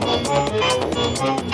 Música